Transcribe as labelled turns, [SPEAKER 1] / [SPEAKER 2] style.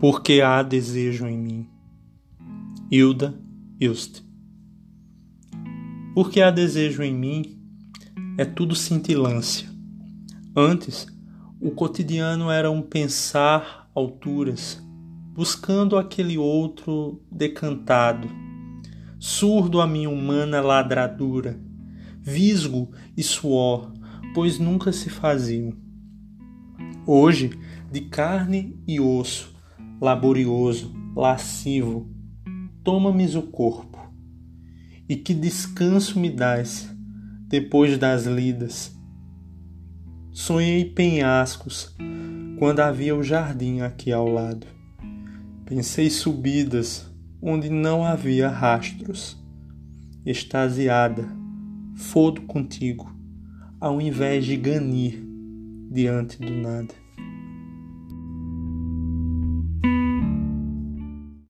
[SPEAKER 1] porque há desejo em mim. Hilda Ilst. Porque há desejo em mim é tudo cintilância. Antes, o cotidiano era um pensar alturas, buscando aquele outro decantado, surdo à minha humana ladradura, visgo e suor, pois nunca se faziam. Hoje, de carne e osso, laborioso, lascivo, toma-me o corpo. E que descanso me dás depois das lidas. Sonhei penhascos quando havia o jardim aqui ao lado. Pensei subidas onde não havia rastros. Extasiada, fodo contigo, ao invés de ganir diante do nada.